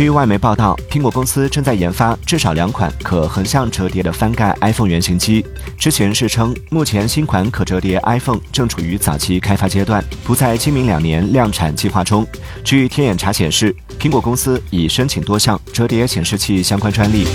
据外媒报道苹果公司正在研发至少两款可横向折叠的翻盖 iphone 原型机知情人士称目前新款可折叠 iphone 正处于早期开发阶段不在今明两年量产计划中。据天眼查显示苹果公司已申请多项折叠显示器相关专利。